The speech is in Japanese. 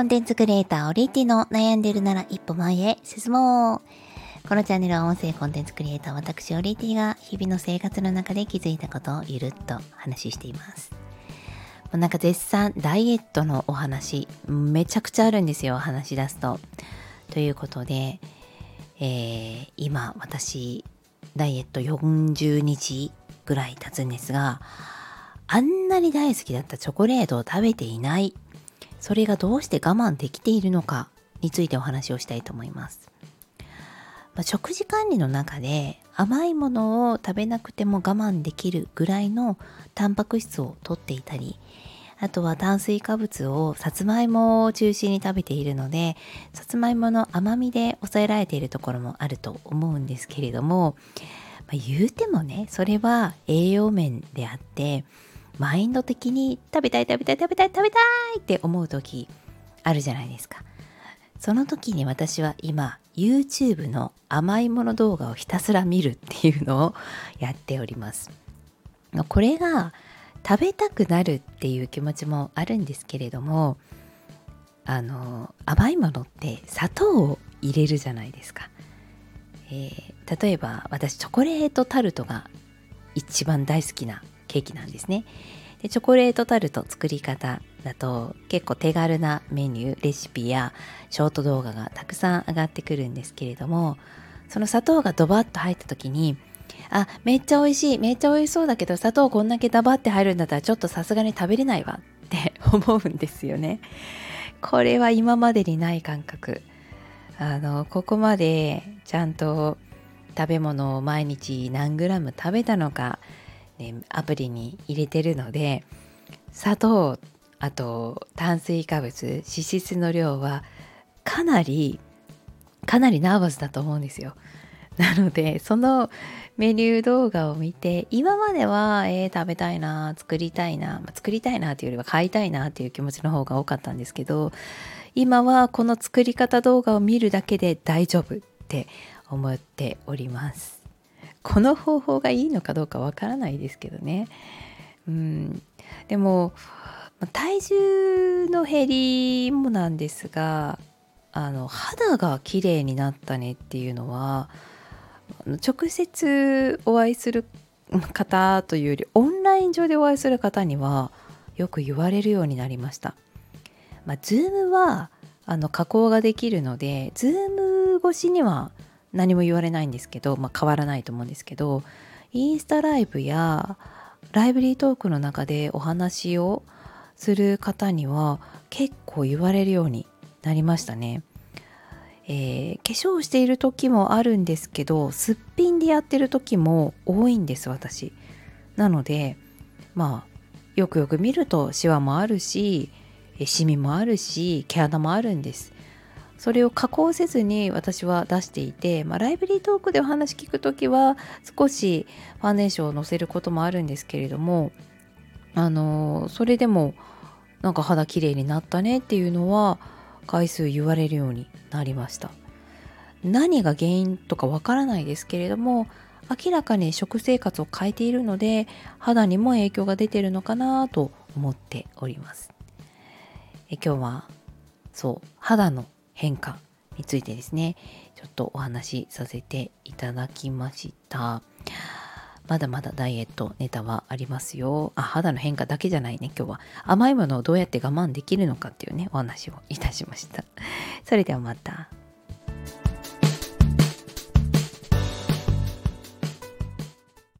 コンテンツクリエイターオリティの悩んでるなら一歩前へ進もう。このチャンネルは音声コンテンツクリエイター私オリティが日々の生活の中で気づいたことをゆるっと話しています。もうなんか絶賛ダイエットのお話めちゃくちゃあるんですよ話し出すと。ということで、えー、今私ダイエット40日ぐらい経つんですがあんなに大好きだったチョコレートを食べていないそれがどうして我慢できているのかについてお話をしたいと思います。まあ、食事管理の中で甘いものを食べなくても我慢できるぐらいのタンパク質をとっていたりあとは炭水化物をさつまいもを中心に食べているのでさつまいもの甘みで抑えられているところもあると思うんですけれども、まあ、言うてもねそれは栄養面であってマインド的に食べたい食べたい食べたい食べたいって思う時あるじゃないですか。その時に私は今 YouTube の甘いもの動画をひたすら見るっていうのをやっております。これが食べたくなるっていう気持ちもあるんですけれどもあの甘いものって砂糖を入れるじゃないですか。えー、例えば私チョコレートタルトが一番大好きなケーキなんですね。でチョコレートタルト作り方だと結構手軽なメニューレシピやショート動画がたくさん上がってくるんですけれどもその砂糖がドバッと入った時にあめっちゃ美味しいめっちゃ美味しそうだけど砂糖こんだけダバって入るんだったらちょっとさすがに食べれないわって思うんですよねこれは今までにない感覚あのここまでちゃんと食べ物を毎日何グラム食べたのかね、アプリに入れてるので砂糖あと炭水化物脂質の量はかなりかなりナーバスだと思うんですよ。なのでそのメニュー動画を見て今までは、えー、食べたいな作りたいな、まあ、作りたいなというよりは買いたいなっていう気持ちの方が多かったんですけど今はこの作り方動画を見るだけで大丈夫って思っております。この方法がいいのかどうかわからないですけどね。うん、でも体重の減りもなんですがあの肌が綺麗になったねっていうのは直接お会いする方というよりオンライン上でお会いする方にはよく言われるようになりました。まあ、Zoom はあの加工ができるので Zoom 越しには何も言われないんですけど、まあ、変わらないと思うんですけどインスタライブやライブリートークの中でお話をする方には結構言われるようになりましたね。えー、化粧している時もあるんですけどすっぴんでやってる時も多いんです私。なのでまあよくよく見るとシワもあるしシミもあるし毛穴もあるんです。それを加工せずに私は出していて、まあ、ライブリートークでお話聞く時は少しファンデーションをのせることもあるんですけれどもあのそれでもなんか肌綺麗になったねっていうのは回数言われるようになりました。何が原因とかわからないですけれども明らかに食生活を変えているので肌にも影響が出てるのかなと思っております。え今日はそう肌の変化についてですね。ちょっとお話しさせていただきました。まだまだダイエットネタはありますよ。あ肌の変化だけじゃないね今日は。甘いものをどうやって我慢できるのかっていうねお話をいたしました。それではまた。